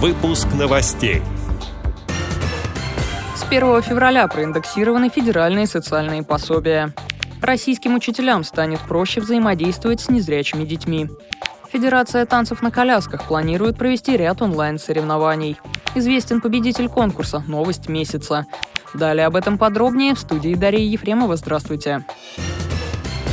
Выпуск новостей. С 1 февраля проиндексированы федеральные социальные пособия. Российским учителям станет проще взаимодействовать с незрячими детьми. Федерация танцев на колясках планирует провести ряд онлайн-соревнований. Известен победитель конкурса «Новость месяца». Далее об этом подробнее в студии Дарьи Ефремова. Здравствуйте. Здравствуйте.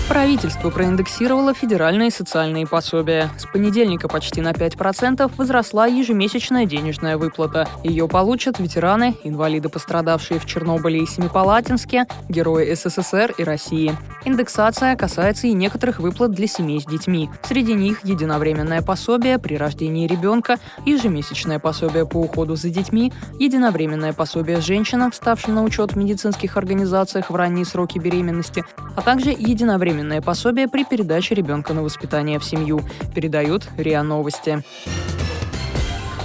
Правительство проиндексировало федеральные социальные пособия. С понедельника почти на 5% возросла ежемесячная денежная выплата. Ее получат ветераны, инвалиды, пострадавшие в Чернобыле и Семипалатинске, герои СССР и России. Индексация касается и некоторых выплат для семей с детьми. Среди них единовременное пособие при рождении ребенка, ежемесячное пособие по уходу за детьми, единовременное пособие женщинам, вставшим на учет в медицинских организациях в ранние сроки беременности, а также единовременное единовременное пособие при передаче ребенка на воспитание в семью, передают РИА Новости.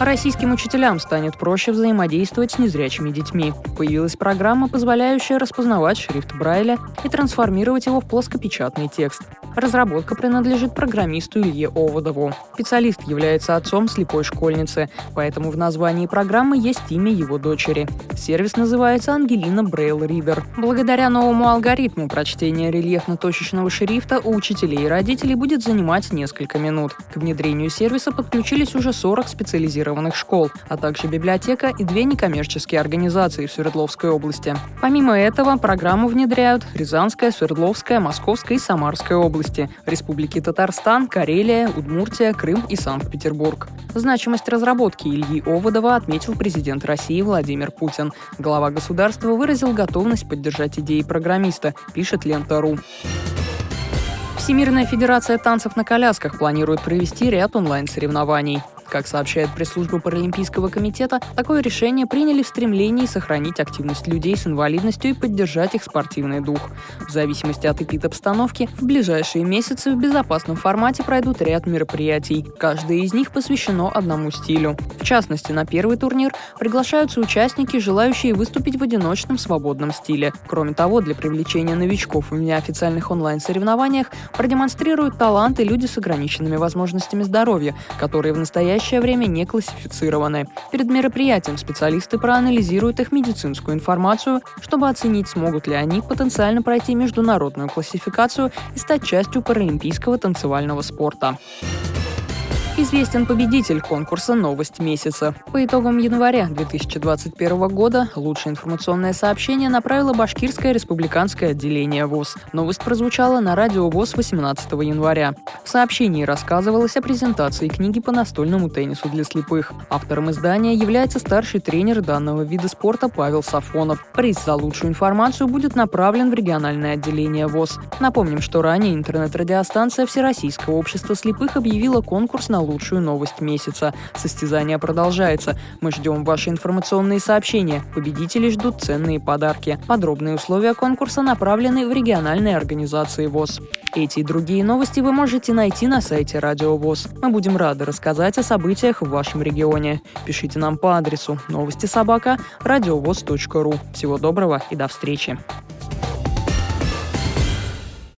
Российским учителям станет проще взаимодействовать с незрячими детьми. Появилась программа, позволяющая распознавать шрифт Брайля и трансформировать его в плоскопечатный текст. Разработка принадлежит программисту Илье Оводову. Специалист является отцом слепой школьницы, поэтому в названии программы есть имя его дочери. Сервис называется Ангелина Брейл Ридер. Благодаря новому алгоритму прочтение рельефно-точечного шрифта у учителей и родителей будет занимать несколько минут. К внедрению сервиса подключились уже 40 специализированных школ, а также библиотека и две некоммерческие организации в Свердловской области. Помимо этого, программу внедряют Рязанская, Свердловская, Московская и Самарская области – Республики Татарстан, Карелия, Удмуртия, Крым и Санкт-Петербург. Значимость разработки Ильи Оводова отметил президент России Владимир Путин. Глава государства выразил готовность поддержать идеи программиста, пишет Лента.ру. Всемирная Федерация танцев на колясках планирует провести ряд онлайн-соревнований. Как сообщает пресс-служба Паралимпийского комитета, такое решение приняли в стремлении сохранить активность людей с инвалидностью и поддержать их спортивный дух. В зависимости от эпид-обстановки, в ближайшие месяцы в безопасном формате пройдут ряд мероприятий. Каждое из них посвящено одному стилю. В частности, на первый турнир приглашаются участники, желающие выступить в одиночном свободном стиле. Кроме того, для привлечения новичков в неофициальных онлайн-соревнованиях продемонстрируют таланты люди с ограниченными возможностями здоровья, которые в настоящее настоящее время не классифицированы. Перед мероприятием специалисты проанализируют их медицинскую информацию, чтобы оценить, смогут ли они потенциально пройти международную классификацию и стать частью паралимпийского танцевального спорта. Известен победитель конкурса «Новость месяца». По итогам января 2021 года лучшее информационное сообщение направило Башкирское республиканское отделение ВОЗ. Новость прозвучала на радио ВОЗ 18 января. В сообщении рассказывалось о презентации книги по настольному теннису для слепых. Автором издания является старший тренер данного вида спорта Павел Сафонов. Приз за лучшую информацию будет направлен в региональное отделение ВОЗ. Напомним, что ранее интернет-радиостанция Всероссийского общества слепых объявила конкурс на лучшую новость месяца. Состязание продолжается. Мы ждем ваши информационные сообщения. Победители ждут ценные подарки. Подробные условия конкурса направлены в региональные организации ВОЗ. Эти и другие новости вы можете найти на сайте Радио ВОЗ. Мы будем рады рассказать о событиях в вашем регионе. Пишите нам по адресу новости собака ру. Всего доброго и до встречи.